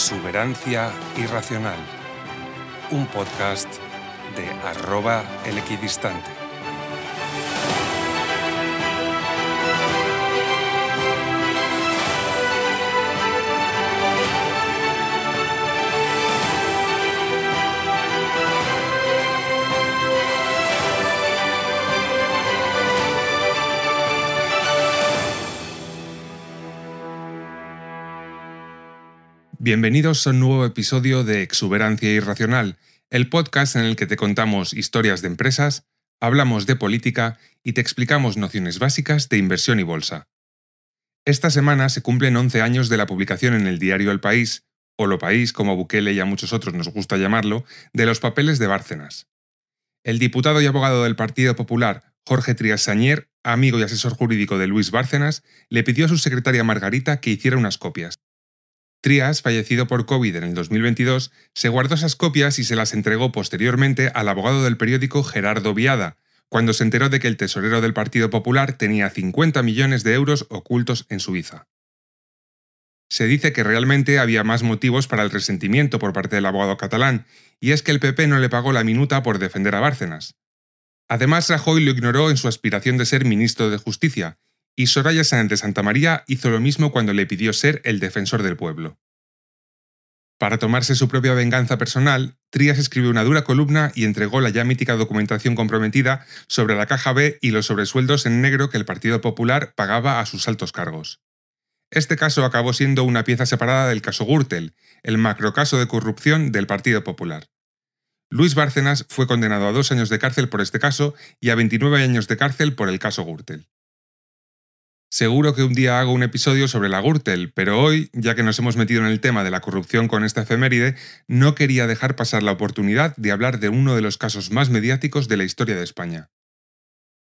Exuberancia Irracional, un podcast de arroba el equidistante. Bienvenidos a un nuevo episodio de Exuberancia Irracional, el podcast en el que te contamos historias de empresas, hablamos de política y te explicamos nociones básicas de inversión y bolsa. Esta semana se cumplen 11 años de la publicación en el diario El País, o Lo País, como Bukele y a muchos otros nos gusta llamarlo, de los papeles de Bárcenas. El diputado y abogado del Partido Popular, Jorge Trias Sañer, amigo y asesor jurídico de Luis Bárcenas, le pidió a su secretaria Margarita que hiciera unas copias. Trias, fallecido por COVID en el 2022, se guardó esas copias y se las entregó posteriormente al abogado del periódico Gerardo Viada, cuando se enteró de que el tesorero del Partido Popular tenía 50 millones de euros ocultos en Suiza. Se dice que realmente había más motivos para el resentimiento por parte del abogado catalán, y es que el PP no le pagó la minuta por defender a Bárcenas. Además, Rajoy lo ignoró en su aspiración de ser ministro de Justicia, y Soraya Sáenz de Santa María hizo lo mismo cuando le pidió ser el defensor del pueblo. Para tomarse su propia venganza personal, Trías escribió una dura columna y entregó la ya mítica documentación comprometida sobre la caja B y los sobresueldos en negro que el Partido Popular pagaba a sus altos cargos. Este caso acabó siendo una pieza separada del caso Gürtel, el macrocaso de corrupción del Partido Popular. Luis Bárcenas fue condenado a dos años de cárcel por este caso y a 29 años de cárcel por el caso Gürtel. Seguro que un día hago un episodio sobre la Gürtel, pero hoy, ya que nos hemos metido en el tema de la corrupción con esta efeméride, no quería dejar pasar la oportunidad de hablar de uno de los casos más mediáticos de la historia de España.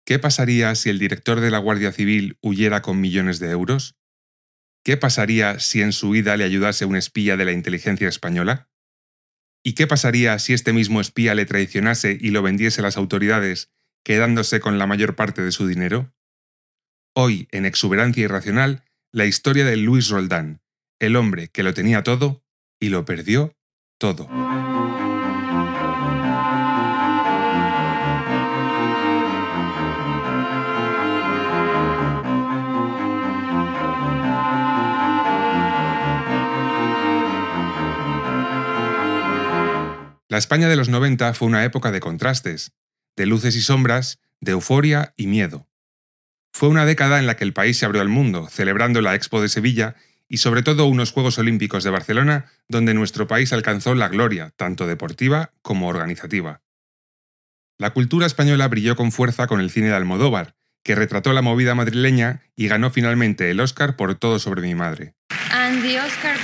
¿Qué pasaría si el director de la Guardia Civil huyera con millones de euros? ¿Qué pasaría si en su huida le ayudase un espía de la inteligencia española? ¿Y qué pasaría si este mismo espía le traicionase y lo vendiese a las autoridades, quedándose con la mayor parte de su dinero? Hoy, en Exuberancia Irracional, la historia de Luis Roldán, el hombre que lo tenía todo y lo perdió todo. La España de los 90 fue una época de contrastes, de luces y sombras, de euforia y miedo. Fue una década en la que el país se abrió al mundo, celebrando la Expo de Sevilla y sobre todo unos Juegos Olímpicos de Barcelona, donde nuestro país alcanzó la gloria, tanto deportiva como organizativa. La cultura española brilló con fuerza con el cine de Almodóvar, que retrató la movida madrileña y ganó finalmente el Oscar por Todo sobre mi madre. Oscar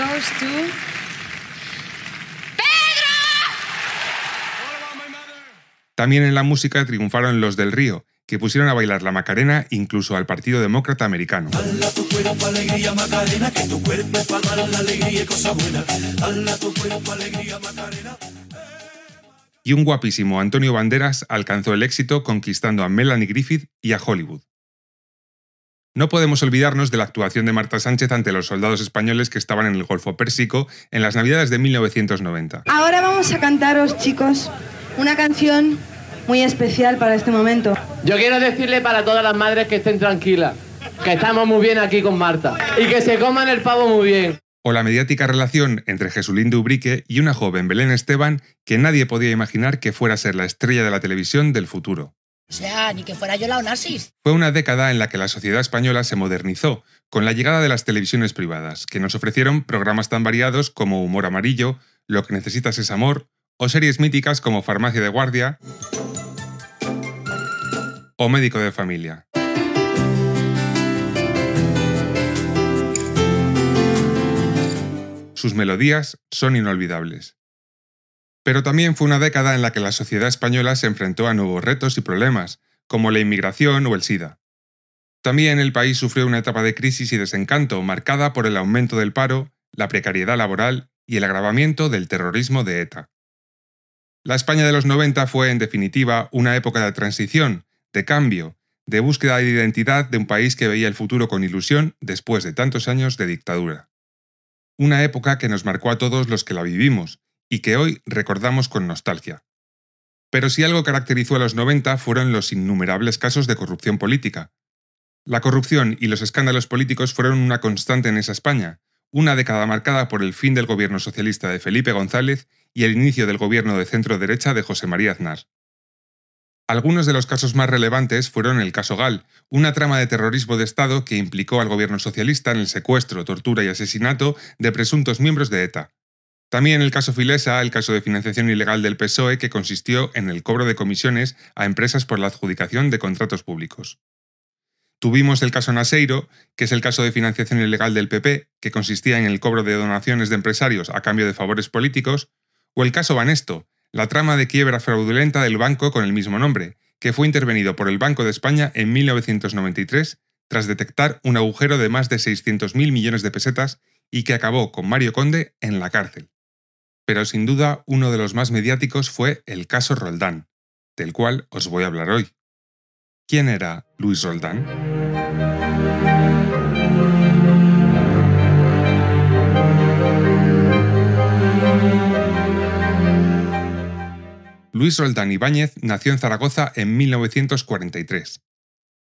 También en la música triunfaron los del Río, que pusieron a bailar la Macarena incluso al Partido Demócrata Americano. Y un guapísimo Antonio Banderas alcanzó el éxito conquistando a Melanie Griffith y a Hollywood. No podemos olvidarnos de la actuación de Marta Sánchez ante los soldados españoles que estaban en el Golfo Pérsico en las Navidades de 1990. Ahora vamos a cantaros, chicos, una canción muy especial para este momento. Yo quiero decirle para todas las madres que estén tranquilas, que estamos muy bien aquí con Marta y que se coman el pavo muy bien. O la mediática relación entre Jesulín de Ubrique y una joven Belén Esteban que nadie podía imaginar que fuera a ser la estrella de la televisión del futuro. O sea, ni que fuera yo la Onassis. Fue una década en la que la sociedad española se modernizó, con la llegada de las televisiones privadas, que nos ofrecieron programas tan variados como Humor Amarillo, Lo que necesitas es amor, o series míticas como Farmacia de Guardia, o médico de familia. Sus melodías son inolvidables. Pero también fue una década en la que la sociedad española se enfrentó a nuevos retos y problemas, como la inmigración o el SIDA. También el país sufrió una etapa de crisis y desencanto marcada por el aumento del paro, la precariedad laboral y el agravamiento del terrorismo de ETA. La España de los 90 fue, en definitiva, una época de transición, de cambio, de búsqueda de identidad de un país que veía el futuro con ilusión después de tantos años de dictadura. una época que nos marcó a todos los que la vivimos y que hoy recordamos con nostalgia. Pero si algo caracterizó a los 90 fueron los innumerables casos de corrupción política. La corrupción y los escándalos políticos fueron una constante en esa España, una década marcada por el fin del gobierno socialista de Felipe González y el inicio del gobierno de centro-derecha de José María Aznar. Algunos de los casos más relevantes fueron el caso Gal, una trama de terrorismo de Estado que implicó al gobierno socialista en el secuestro, tortura y asesinato de presuntos miembros de ETA. También el caso Filesa, el caso de financiación ilegal del PSOE que consistió en el cobro de comisiones a empresas por la adjudicación de contratos públicos. Tuvimos el caso Naseiro, que es el caso de financiación ilegal del PP, que consistía en el cobro de donaciones de empresarios a cambio de favores políticos, o el caso Banesto, la trama de quiebra fraudulenta del banco con el mismo nombre, que fue intervenido por el Banco de España en 1993 tras detectar un agujero de más de 600.000 millones de pesetas y que acabó con Mario Conde en la cárcel. Pero sin duda uno de los más mediáticos fue el caso Roldán, del cual os voy a hablar hoy. ¿Quién era Luis Roldán? Luis Roldán Ibáñez nació en Zaragoza en 1943.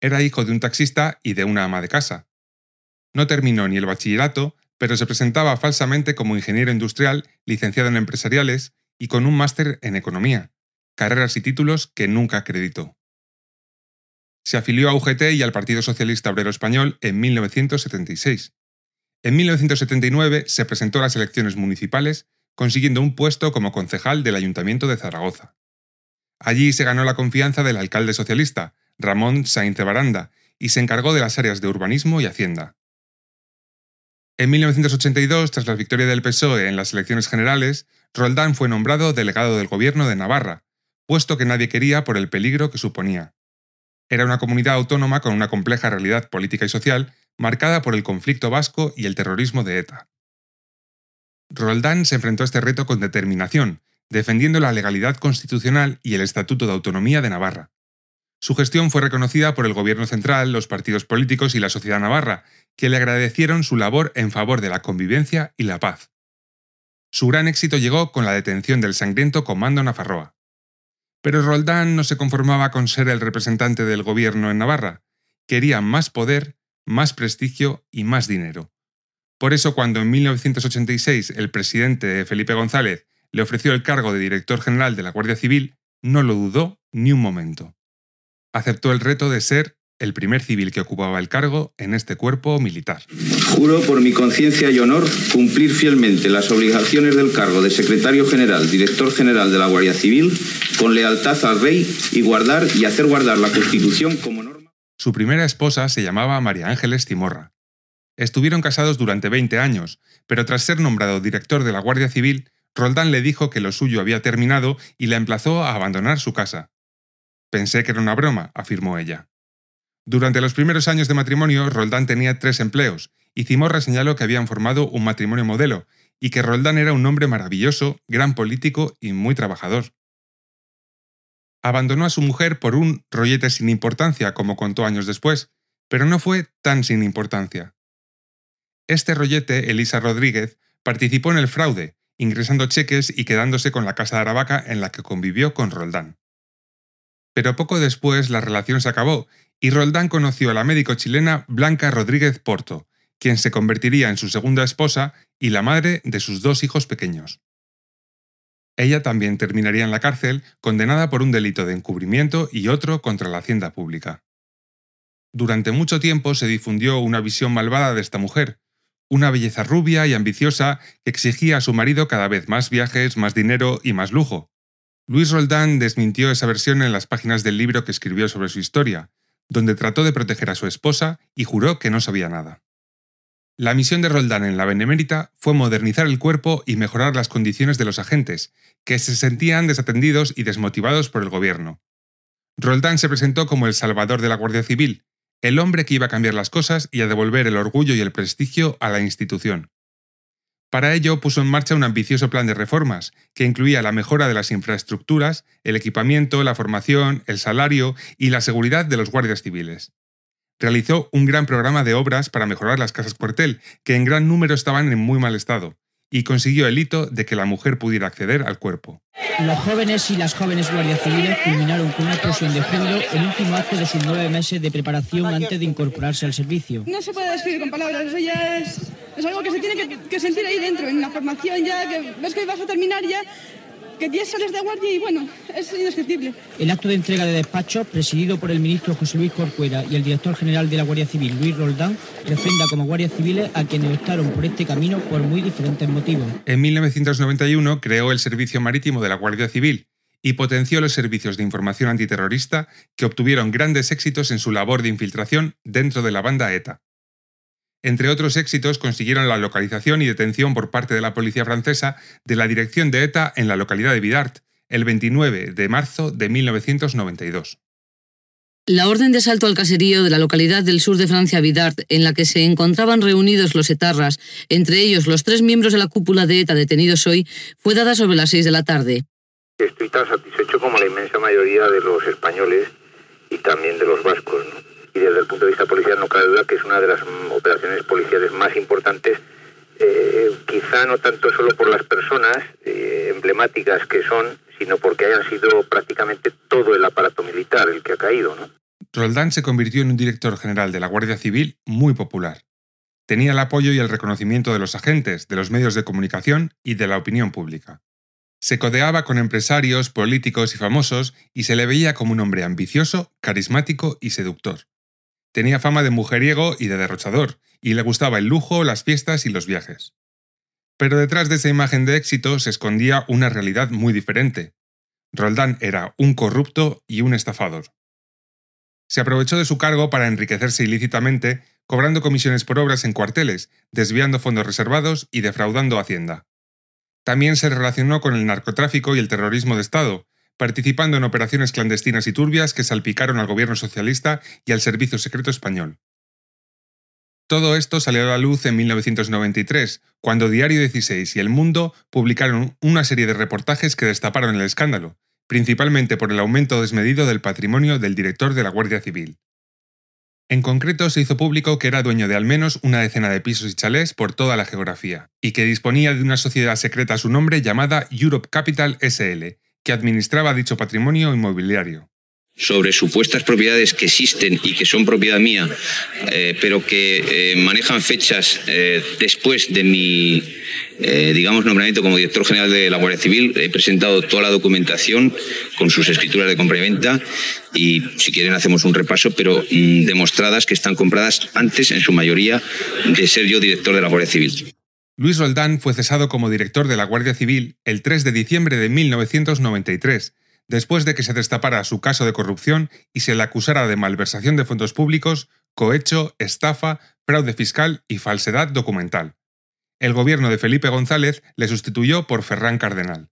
Era hijo de un taxista y de una ama de casa. No terminó ni el bachillerato, pero se presentaba falsamente como ingeniero industrial, licenciado en empresariales y con un máster en economía, carreras y títulos que nunca acreditó. Se afilió a UGT y al Partido Socialista Obrero Español en 1976. En 1979 se presentó a las elecciones municipales consiguiendo un puesto como concejal del Ayuntamiento de Zaragoza. Allí se ganó la confianza del alcalde socialista, Ramón Sainz de Baranda, y se encargó de las áreas de urbanismo y hacienda. En 1982, tras la victoria del PSOE en las elecciones generales, Roldán fue nombrado delegado del gobierno de Navarra, puesto que nadie quería por el peligro que suponía. Era una comunidad autónoma con una compleja realidad política y social marcada por el conflicto vasco y el terrorismo de ETA. Roldán se enfrentó a este reto con determinación, defendiendo la legalidad constitucional y el Estatuto de Autonomía de Navarra. Su gestión fue reconocida por el Gobierno central, los partidos políticos y la sociedad navarra, que le agradecieron su labor en favor de la convivencia y la paz. Su gran éxito llegó con la detención del sangriento Comando Nafarroa. Pero Roldán no se conformaba con ser el representante del gobierno en Navarra, quería más poder, más prestigio y más dinero. Por eso cuando en 1986 el presidente Felipe González le ofreció el cargo de director general de la Guardia Civil, no lo dudó ni un momento. Aceptó el reto de ser el primer civil que ocupaba el cargo en este cuerpo militar. Juro por mi conciencia y honor cumplir fielmente las obligaciones del cargo de secretario general, director general de la Guardia Civil, con lealtad al rey y guardar y hacer guardar la Constitución como norma. Su primera esposa se llamaba María Ángeles Timorra. Estuvieron casados durante 20 años, pero tras ser nombrado director de la Guardia Civil, Roldán le dijo que lo suyo había terminado y la emplazó a abandonar su casa. Pensé que era una broma, afirmó ella. Durante los primeros años de matrimonio, Roldán tenía tres empleos, y Cimorra señaló que habían formado un matrimonio modelo, y que Roldán era un hombre maravilloso, gran político y muy trabajador. Abandonó a su mujer por un rollete sin importancia, como contó años después, pero no fue tan sin importancia. Este rollete, Elisa Rodríguez, participó en el fraude, ingresando cheques y quedándose con la casa de Aravaca en la que convivió con Roldán. Pero poco después la relación se acabó y Roldán conoció a la médico chilena Blanca Rodríguez Porto, quien se convertiría en su segunda esposa y la madre de sus dos hijos pequeños. Ella también terminaría en la cárcel, condenada por un delito de encubrimiento y otro contra la hacienda pública. Durante mucho tiempo se difundió una visión malvada de esta mujer, una belleza rubia y ambiciosa que exigía a su marido cada vez más viajes, más dinero y más lujo. Luis Roldán desmintió esa versión en las páginas del libro que escribió sobre su historia, donde trató de proteger a su esposa y juró que no sabía nada. La misión de Roldán en la Benemérita fue modernizar el cuerpo y mejorar las condiciones de los agentes, que se sentían desatendidos y desmotivados por el gobierno. Roldán se presentó como el salvador de la Guardia Civil, el hombre que iba a cambiar las cosas y a devolver el orgullo y el prestigio a la institución. Para ello puso en marcha un ambicioso plan de reformas, que incluía la mejora de las infraestructuras, el equipamiento, la formación, el salario y la seguridad de los guardias civiles. realizó un gran programa de obras para mejorar las casas cuartel, que en gran número estaban en muy mal estado, y consiguió el hito de que la mujer pudiera acceder al cuerpo. Los jóvenes y las jóvenes guardias civiles culminaron con una explosión de género el último acto de sus nueve meses de preparación antes de incorporarse al servicio. No se puede describir con palabras, eso ya es, es algo que se tiene que, que sentir ahí dentro, en la formación ya, que ves que vas a terminar ya, que 10 sales de guardia y bueno, es indescriptible. El acto de entrega de despacho, presidido por el ministro José Luis Corcuera y el director general de la Guardia Civil, Luis Roldán, refrenda como guardias civiles a quienes optaron por este camino por muy diferentes motivos. En 1991 creó el Servicio Marítimo de la Guardia Civil y potenció los servicios de información antiterrorista que obtuvieron grandes éxitos en su labor de infiltración dentro de la banda ETA. Entre otros éxitos consiguieron la localización y detención por parte de la policía francesa de la dirección de ETA en la localidad de Vidart, el 29 de marzo de 1992. La orden de asalto al caserío de la localidad del sur de Francia, Vidart, en la que se encontraban reunidos los etarras, entre ellos los tres miembros de la cúpula de ETA detenidos hoy, fue dada sobre las seis de la tarde. Estoy tan satisfecho como la inmensa mayoría de los españoles y también de los vascos. ¿no? Y desde el punto de vista policial no cabe duda que es una de las operaciones policiales más importantes, eh, quizá no tanto solo por las personas eh, emblemáticas que son, sino porque hayan sido prácticamente todo el aparato militar el que ha caído. ¿no? Roldán se convirtió en un director general de la Guardia Civil muy popular. Tenía el apoyo y el reconocimiento de los agentes, de los medios de comunicación y de la opinión pública. Se codeaba con empresarios, políticos y famosos y se le veía como un hombre ambicioso, carismático y seductor. Tenía fama de mujeriego y de derrochador, y le gustaba el lujo, las fiestas y los viajes. Pero detrás de esa imagen de éxito se escondía una realidad muy diferente. Roldán era un corrupto y un estafador. Se aprovechó de su cargo para enriquecerse ilícitamente, cobrando comisiones por obras en cuarteles, desviando fondos reservados y defraudando Hacienda. También se relacionó con el narcotráfico y el terrorismo de Estado, participando en operaciones clandestinas y turbias que salpicaron al gobierno socialista y al servicio secreto español. Todo esto salió a la luz en 1993, cuando Diario 16 y El Mundo publicaron una serie de reportajes que destaparon el escándalo, principalmente por el aumento desmedido del patrimonio del director de la Guardia Civil. En concreto, se hizo público que era dueño de al menos una decena de pisos y chalés por toda la geografía, y que disponía de una sociedad secreta a su nombre llamada Europe Capital SL, que administraba dicho patrimonio inmobiliario sobre supuestas propiedades que existen y que son propiedad mía, eh, pero que eh, manejan fechas eh, después de mi, digamos, nombramiento como director general de la Guardia Civil. He presentado toda la documentación con sus escrituras de compra y venta y, si quieren, hacemos un repaso, pero mm, demostradas que están compradas antes, en su mayoría, de ser yo director de la Guardia Civil. Luis Roldán fue cesado como director de la Guardia Civil el 3 de diciembre de 1993, después de que se destapara su caso de corrupción y se le acusara de malversación de fondos públicos, cohecho, estafa, fraude fiscal y falsedad documental. El gobierno de Felipe González le sustituyó por Ferran Cardenal.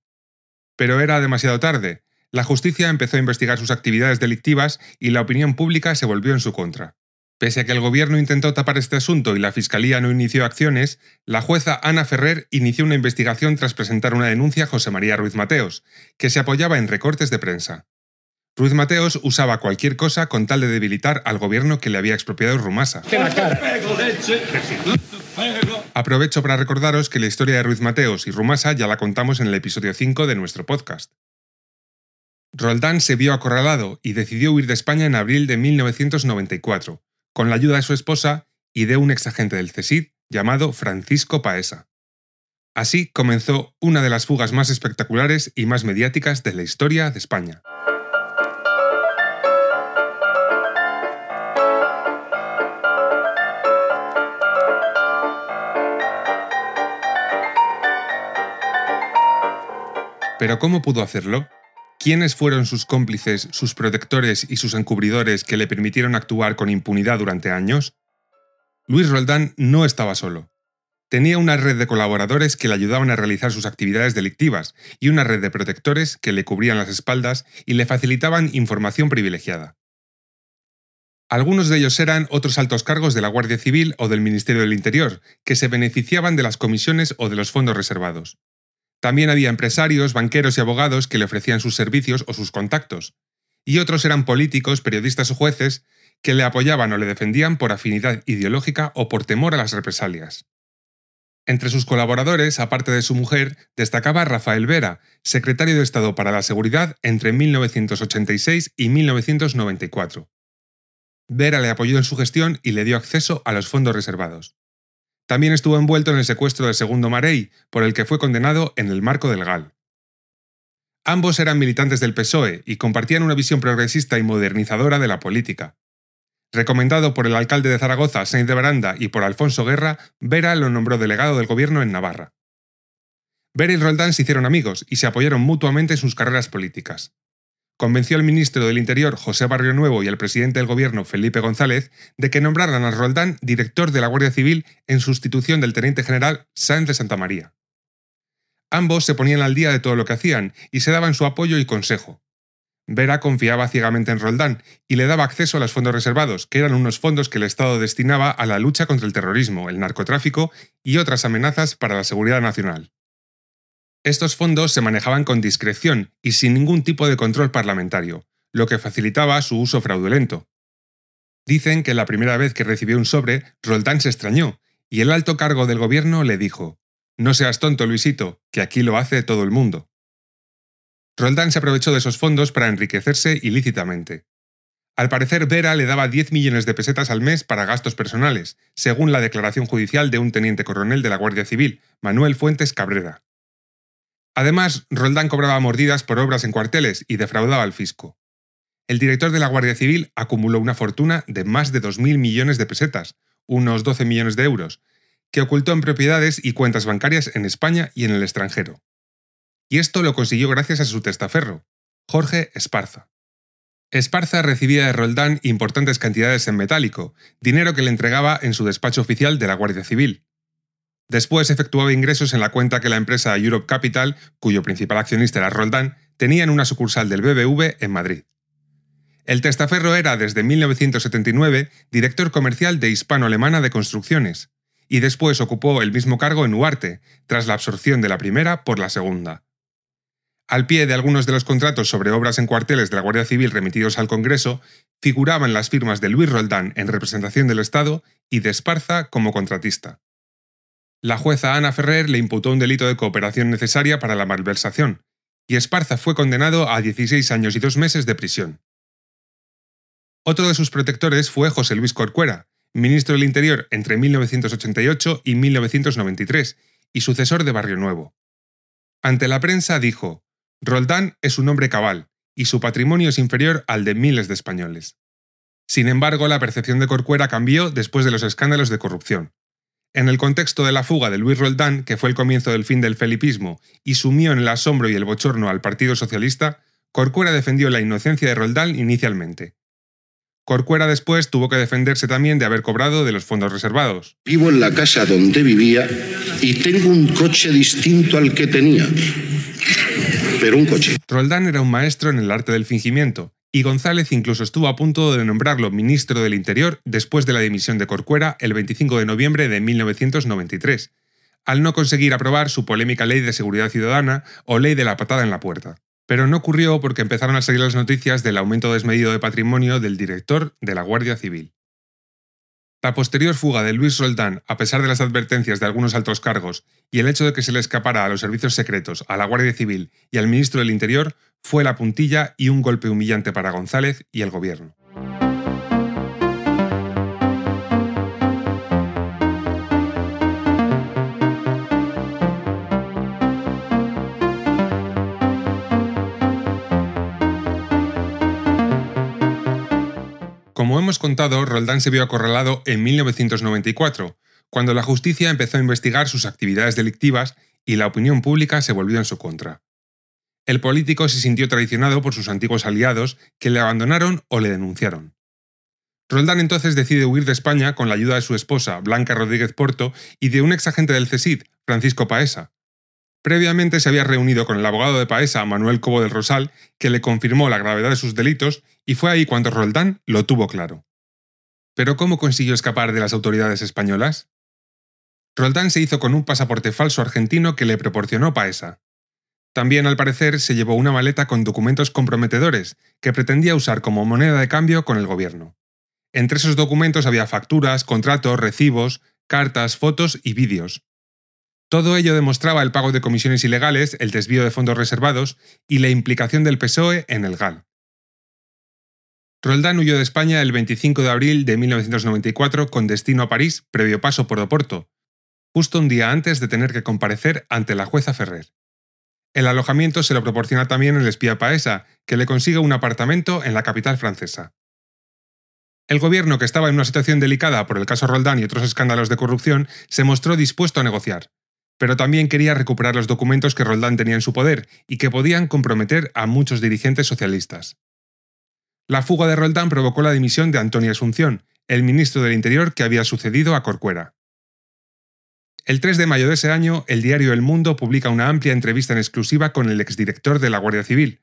Pero era demasiado tarde. La justicia empezó a investigar sus actividades delictivas y la opinión pública se volvió en su contra. Pese a que el gobierno intentó tapar este asunto y la fiscalía no inició acciones, la jueza Ana Ferrer inició una investigación tras presentar una denuncia a José María Ruiz Mateos, que se apoyaba en recortes de prensa. Ruiz Mateos usaba cualquier cosa con tal de debilitar al gobierno que le había expropiado Rumasa. Aprovecho para recordaros que la historia de Ruiz Mateos y Rumasa ya la contamos en el episodio 5 de nuestro podcast. Roldán se vio acorralado y decidió huir de España en abril de 1994 con la ayuda de su esposa y de un exagente del CESID llamado Francisco Paesa. Así comenzó una de las fugas más espectaculares y más mediáticas de la historia de España. Pero ¿cómo pudo hacerlo? ¿Quiénes fueron sus cómplices, sus protectores y sus encubridores que le permitieron actuar con impunidad durante años? Luis Roldán no estaba solo. Tenía una red de colaboradores que le ayudaban a realizar sus actividades delictivas y una red de protectores que le cubrían las espaldas y le facilitaban información privilegiada. Algunos de ellos eran otros altos cargos de la Guardia Civil o del Ministerio del Interior, que se beneficiaban de las comisiones o de los fondos reservados. También había empresarios, banqueros y abogados que le ofrecían sus servicios o sus contactos. Y otros eran políticos, periodistas o jueces que le apoyaban o le defendían por afinidad ideológica o por temor a las represalias. Entre sus colaboradores, aparte de su mujer, destacaba Rafael Vera, secretario de Estado para la Seguridad entre 1986 y 1994. Vera le apoyó en su gestión y le dio acceso a los fondos reservados. También estuvo envuelto en el secuestro de Segundo Marey, por el que fue condenado en el marco del GAL. Ambos eran militantes del PSOE y compartían una visión progresista y modernizadora de la política. Recomendado por el alcalde de Zaragoza, Sainz de Baranda, y por Alfonso Guerra, Vera lo nombró delegado del gobierno en Navarra. Vera y Roldán se hicieron amigos y se apoyaron mutuamente en sus carreras políticas. Convenció al ministro del Interior, José Barrio Nuevo, y al presidente del gobierno, Felipe González, de que nombraran a Roldán director de la Guardia Civil en sustitución del teniente general Sáenz de Santa María. Ambos se ponían al día de todo lo que hacían y se daban su apoyo y consejo. Vera confiaba ciegamente en Roldán y le daba acceso a los fondos reservados, que eran unos fondos que el Estado destinaba a la lucha contra el terrorismo, el narcotráfico y otras amenazas para la seguridad nacional. Estos fondos se manejaban con discreción y sin ningún tipo de control parlamentario, lo que facilitaba su uso fraudulento. Dicen que la primera vez que recibió un sobre, Roldán se extrañó, y el alto cargo del gobierno le dijo, No seas tonto, Luisito, que aquí lo hace todo el mundo. Roldán se aprovechó de esos fondos para enriquecerse ilícitamente. Al parecer, Vera le daba 10 millones de pesetas al mes para gastos personales, según la declaración judicial de un teniente coronel de la Guardia Civil, Manuel Fuentes Cabrera. Además, Roldán cobraba mordidas por obras en cuarteles y defraudaba al fisco. El director de la Guardia Civil acumuló una fortuna de más de 2.000 millones de pesetas, unos 12 millones de euros, que ocultó en propiedades y cuentas bancarias en España y en el extranjero y esto lo consiguió gracias a su testaferro, Jorge Esparza. Esparza recibía de Roldán importantes cantidades en metálico, dinero que le entregaba en su despacho oficial de la Guardia Civil. Después efectuaba ingresos en la cuenta que la empresa Europe Capital, cuyo principal accionista era Roldán, tenía en una sucursal del BBV en Madrid. El testaferro era desde 1979 director comercial de Hispano-Alemana de Construcciones, y después ocupó el mismo cargo en Huarte, tras la absorción de la primera por la segunda. Al pie de algunos de los contratos sobre obras en cuarteles de la Guardia Civil remitidos al Congreso, figuraban las firmas de Luis Roldán en representación del Estado y de Esparza como contratista. La jueza Ana Ferrer le imputó un delito de cooperación necesaria para la malversación, y Esparza fue condenado a 16 años y dos meses de prisión. Otro de sus protectores fue José Luis Corcuera, ministro del Interior entre 1988 y 1993 y sucesor de Barrio Nuevo. Ante la prensa dijo, Roldán es un hombre cabal, y su patrimonio es inferior al de miles de españoles. Sin embargo, la percepción de Corcuera cambió después de los escándalos de corrupción. En el contexto de la fuga de Luis Roldán, que fue el comienzo del fin del felipismo y sumió en el asombro y el bochorno al Partido Socialista, Corcuera defendió la inocencia de Roldán inicialmente. Corcuera después tuvo que defenderse también de haber cobrado de los fondos reservados. Vivo en la casa donde vivía y tengo un coche distinto al que tenía pero un coche. Roldán era un maestro en el arte del fingimiento, y González incluso estuvo a punto de nombrarlo ministro del Interior después de la dimisión de Corcuera el 25 de noviembre de 1993, al no conseguir aprobar su polémica ley de seguridad ciudadana o ley de la patada en la puerta. Pero no ocurrió porque empezaron a salir las noticias del aumento desmedido de patrimonio del director de la Guardia Civil. La posterior fuga de Luis Roldán, a pesar de las advertencias de algunos altos cargos y el hecho de que se le escapara a los servicios secretos, a la Guardia Civil y al ministro del Interior, fue la puntilla y un golpe humillante para González y el gobierno. Como hemos contado, Roldán se vio acorralado en 1994, cuando la justicia empezó a investigar sus actividades delictivas y la opinión pública se volvió en su contra. El político se sintió traicionado por sus antiguos aliados que le abandonaron o le denunciaron. Roldán entonces decide huir de España con la ayuda de su esposa, Blanca Rodríguez Porto, y de un exagente del CESID, Francisco Paesa, Previamente se había reunido con el abogado de Paesa, Manuel Cobo del Rosal, que le confirmó la gravedad de sus delitos, y fue ahí cuando Roldán lo tuvo claro. Pero ¿cómo consiguió escapar de las autoridades españolas? Roldán se hizo con un pasaporte falso argentino que le proporcionó Paesa. También, al parecer, se llevó una maleta con documentos comprometedores que pretendía usar como moneda de cambio con el gobierno. Entre esos documentos había facturas, contratos, recibos, cartas, fotos y vídeos. Todo ello demostraba el pago de comisiones ilegales, el desvío de fondos reservados y la implicación del PSOE en el GAL. Roldán huyó de España el 25 de abril de 1994 con destino a París, previo paso por Oporto, justo un día antes de tener que comparecer ante la jueza Ferrer. El alojamiento se lo proporciona también el espía Paesa, que le consigue un apartamento en la capital francesa. El gobierno, que estaba en una situación delicada por el caso Roldán y otros escándalos de corrupción, se mostró dispuesto a negociar, pero también quería recuperar los documentos que Roldán tenía en su poder y que podían comprometer a muchos dirigentes socialistas. La fuga de Roldán provocó la dimisión de Antonio Asunción, el ministro del Interior que había sucedido a Corcuera. El 3 de mayo de ese año, el diario El Mundo publica una amplia entrevista en exclusiva con el exdirector de la Guardia Civil.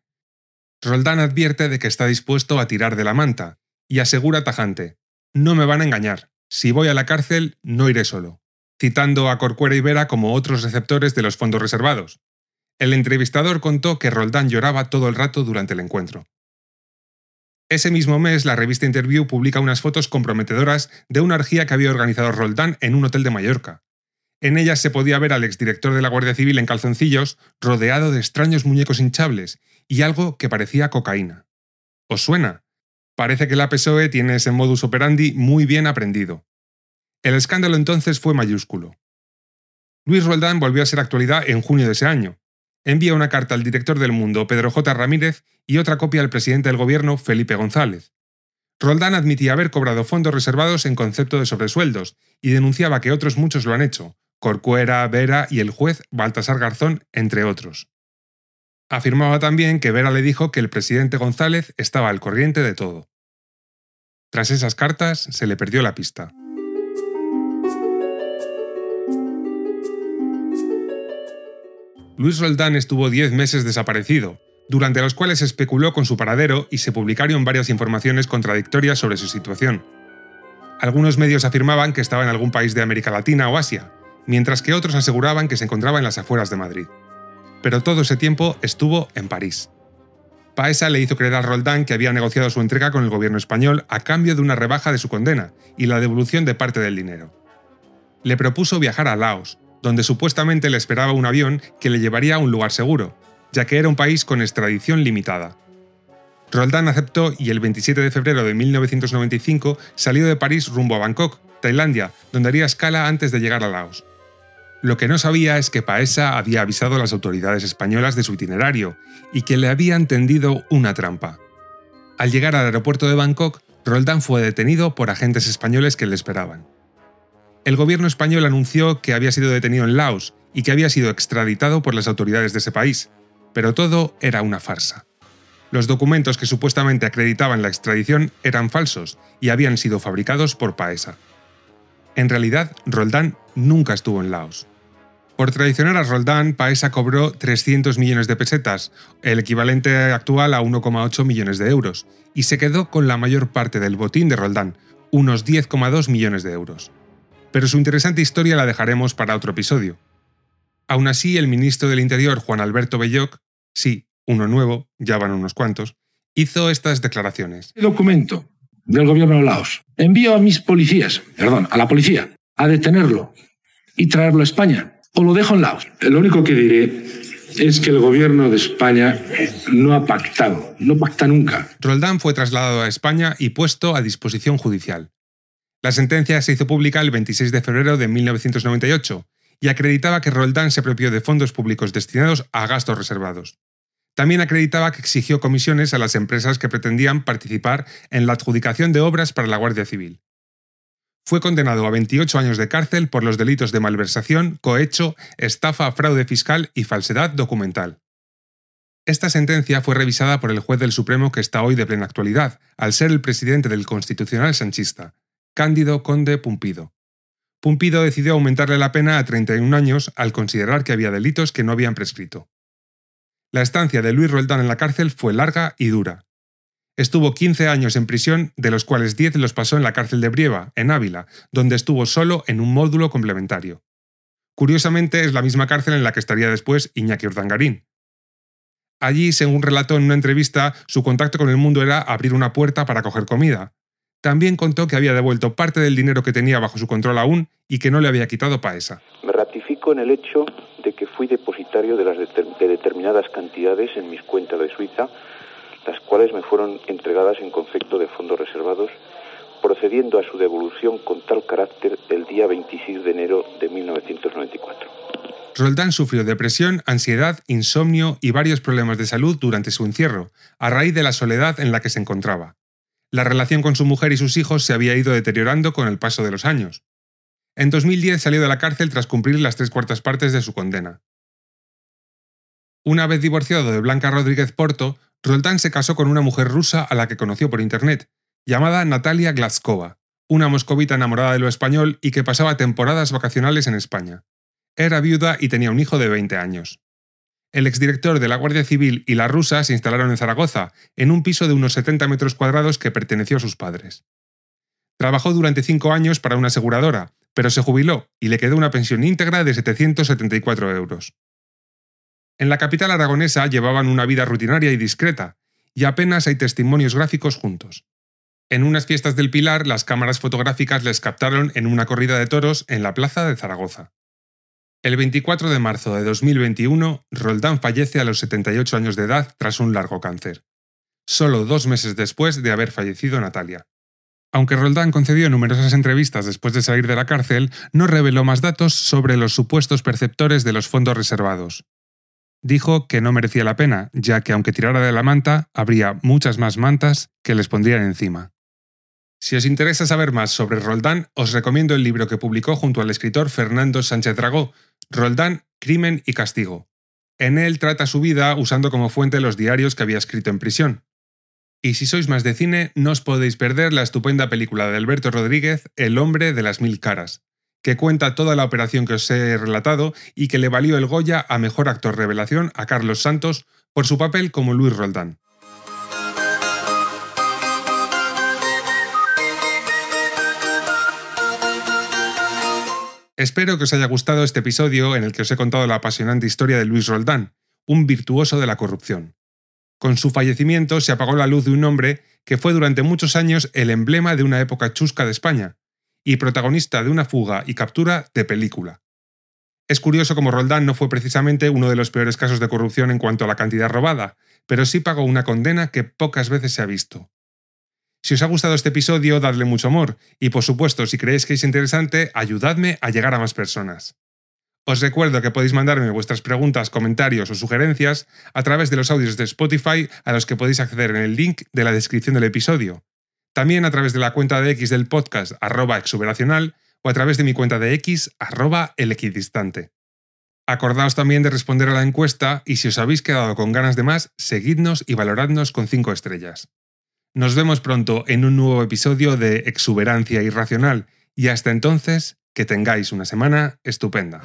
Roldán advierte de que está dispuesto a tirar de la manta y asegura tajante: No me van a engañar. Si voy a la cárcel, no iré solo citando a Corcuera y Vera como otros receptores de los fondos reservados. El entrevistador contó que Roldán lloraba todo el rato durante el encuentro. Ese mismo mes, la revista Interview publica unas fotos comprometedoras de una orgía que había organizado Roldán en un hotel de Mallorca. En ellas se podía ver al exdirector de la Guardia Civil en calzoncillos, rodeado de extraños muñecos hinchables y algo que parecía cocaína. ¿Os suena? Parece que la PSOE tiene ese modus operandi muy bien aprendido. El escándalo entonces fue mayúsculo. Luis Roldán volvió a ser actualidad en junio de ese año. Envía una carta al director del Mundo, Pedro J. Ramírez, y otra copia al presidente del gobierno, Felipe González. Roldán admitía haber cobrado fondos reservados en concepto de sobresueldos y denunciaba que otros muchos lo han hecho, Corcuera, Vera y el juez Baltasar Garzón, entre otros. Afirmaba también que Vera le dijo que el presidente González estaba al corriente de todo. Tras esas cartas se le perdió la pista. Luis Roldán estuvo 10 meses desaparecido, durante los cuales se especuló con su paradero y se publicaron varias informaciones contradictorias sobre su situación. Algunos medios afirmaban que estaba en algún país de América Latina o Asia, mientras que otros aseguraban que se encontraba en las afueras de Madrid. Pero todo ese tiempo estuvo en París. Paesa le hizo creer a Roldán que había negociado su entrega con el gobierno español a cambio de una rebaja de su condena y la devolución de parte del dinero. Le propuso viajar a Laos, donde supuestamente le esperaba un avión que le llevaría a un lugar seguro, ya que era un país con extradición limitada. Roldán aceptó y el 27 de febrero de 1995 salió de París rumbo a Bangkok, Tailandia, donde haría escala antes de llegar a Laos. Lo que no sabía es que Paesa había avisado a las autoridades españolas de su itinerario y que le habían tendido una trampa. Al llegar al aeropuerto de Bangkok, Roldán fue detenido por agentes españoles que le esperaban el gobierno español anunció que había sido detenido en Laos y que había sido extraditado por las autoridades de ese país, pero todo era una farsa. Los documentos que supuestamente acreditaban la extradición eran falsos y habían sido fabricados por Paesa. En realidad, Roldán nunca estuvo en Laos. Por traicionar a Roldán, Paesa cobró 300 millones de pesetas, el equivalente actual a 1,8 millones de euros, y se quedó con la mayor parte del botín de Roldán, unos 10,2 millones de euros pero su interesante historia la dejaremos para otro episodio. Aún así, el ministro del Interior, Juan Alberto Belloc, sí, uno nuevo, ya van unos cuantos, hizo estas declaraciones. El documento del gobierno de Laos envío a mis policías, perdón, a la policía, a detenerlo y traerlo a España. O lo dejo en Laos. Lo único que diré es que el gobierno de España no ha pactado, no pacta nunca. Roldán fue trasladado a España y puesto a disposición judicial. La sentencia se hizo pública el 26 de febrero de 1998 y acreditaba que Roldán se apropió de fondos públicos destinados a gastos reservados. También acreditaba que exigió comisiones a las empresas que pretendían participar en la adjudicación de obras para la Guardia Civil. Fue condenado a 28 años de cárcel por los delitos de malversación, cohecho, estafa, fraude fiscal y falsedad documental. Esta sentencia fue revisada por el juez del Supremo que está hoy de plena actualidad, al ser el presidente del Constitucional Sanchista, Cándido Conde Pumpido. Pumpido decidió aumentarle la pena a 31 años al considerar que había delitos que no habían prescrito. La estancia de Luis Roldán en la cárcel fue larga y dura. Estuvo 15 años en prisión, de los cuales 10 los pasó en la cárcel de Brieva, en Ávila, donde estuvo solo en un módulo complementario. Curiosamente, es la misma cárcel en la que estaría después Iñaki Urdangarín. Allí, según relató en una entrevista, su contacto con el mundo era abrir una puerta para coger comida, También contó que había devuelto parte del dinero que tenía bajo su control aún y que no le había quitado paesa. Me ratifico en el hecho de que fui depositario de, las de determinadas cantidades en mis cuentas de Suiza, las cuales me fueron entregadas en concepto de fondos reservados, procediendo a su devolución con tal carácter el día 26 de enero de 1994. Roldán sufrió depresión, ansiedad, insomnio y varios problemas de salud durante su encierro, a raíz de la soledad en la que se encontraba. La relación con su mujer y sus hijos se había ido deteriorando con el paso de los años. En 2010 salió de la cárcel tras cumplir las tres cuartas partes de su condena. Una vez divorciado de Blanca Rodríguez Porto, Roldán se casó con una mujer rusa a la que conoció por internet, llamada Natalia Glazkova, una moscovita enamorada de lo español y que pasaba temporadas vacacionales en España. Era viuda y tenía un hijo de 20 años. El exdirector de la Guardia Civil y la rusa se instalaron en Zaragoza, en un piso de unos 70 metros cuadrados que perteneció a sus padres. Trabajó durante cinco años para una aseguradora, pero se jubiló y le quedó una pensión íntegra de 774 euros. En la capital aragonesa llevaban una vida rutinaria y discreta, y apenas hay testimonios gráficos juntos. En unas fiestas del Pilar, las cámaras fotográficas les captaron en una corrida de toros en la plaza de Zaragoza. El 24 de marzo de 2021, Roldán fallece a los 78 años de edad tras un largo cáncer, solo dos meses después de haber fallecido Natalia. Aunque Roldán concedió numerosas entrevistas después de salir de la cárcel, no reveló más datos sobre los supuestos perceptores de los fondos reservados. Dijo que no merecía la pena, ya que aunque tirara de la manta, habría muchas más mantas que les pondrían encima. Si os interesa saber más sobre Roldán, os recomiendo el libro que publicó junto al escritor Fernando Sánchez Dragó, Roldán, Crimen y Castigo. En él trata su vida usando como fuente los diarios que había escrito en prisión. Y si sois más de cine, no os podéis perder la estupenda película de Alberto Rodríguez, El hombre de las mil caras, que cuenta toda la operación que os he relatado y que le valió el Goya a Mejor Actor Revelación a Carlos Santos por su papel como Luis Roldán. Espero que os haya gustado este episodio en el que os he contado la apasionante historia de Luis Roldán, un virtuoso de la corrupción. Con su fallecimiento se apagó la luz de un hombre que fue durante muchos años el emblema de una época chusca de España y protagonista de una fuga y captura de película. Es curioso como Roldán no fue precisamente uno de los peores casos de corrupción en cuanto a la cantidad robada, pero sí pagó una condena que pocas veces se ha visto. Si os ha gustado este episodio, dadle mucho amor y por supuesto, si creéis que es interesante, ayudadme a llegar a más personas. Os recuerdo que podéis mandarme vuestras preguntas, comentarios o sugerencias a través de los audios de Spotify a los que podéis acceder en el link de la descripción del episodio. También a través de la cuenta de X del podcast arroba exuberacional o a través de mi cuenta de X arroba el equidistante. Acordaos también de responder a la encuesta y si os habéis quedado con ganas de más, seguidnos y valoradnos con 5 estrellas. Nos vemos pronto en un nuevo episodio de Exuberancia Irracional y hasta entonces, que tengáis una semana estupenda.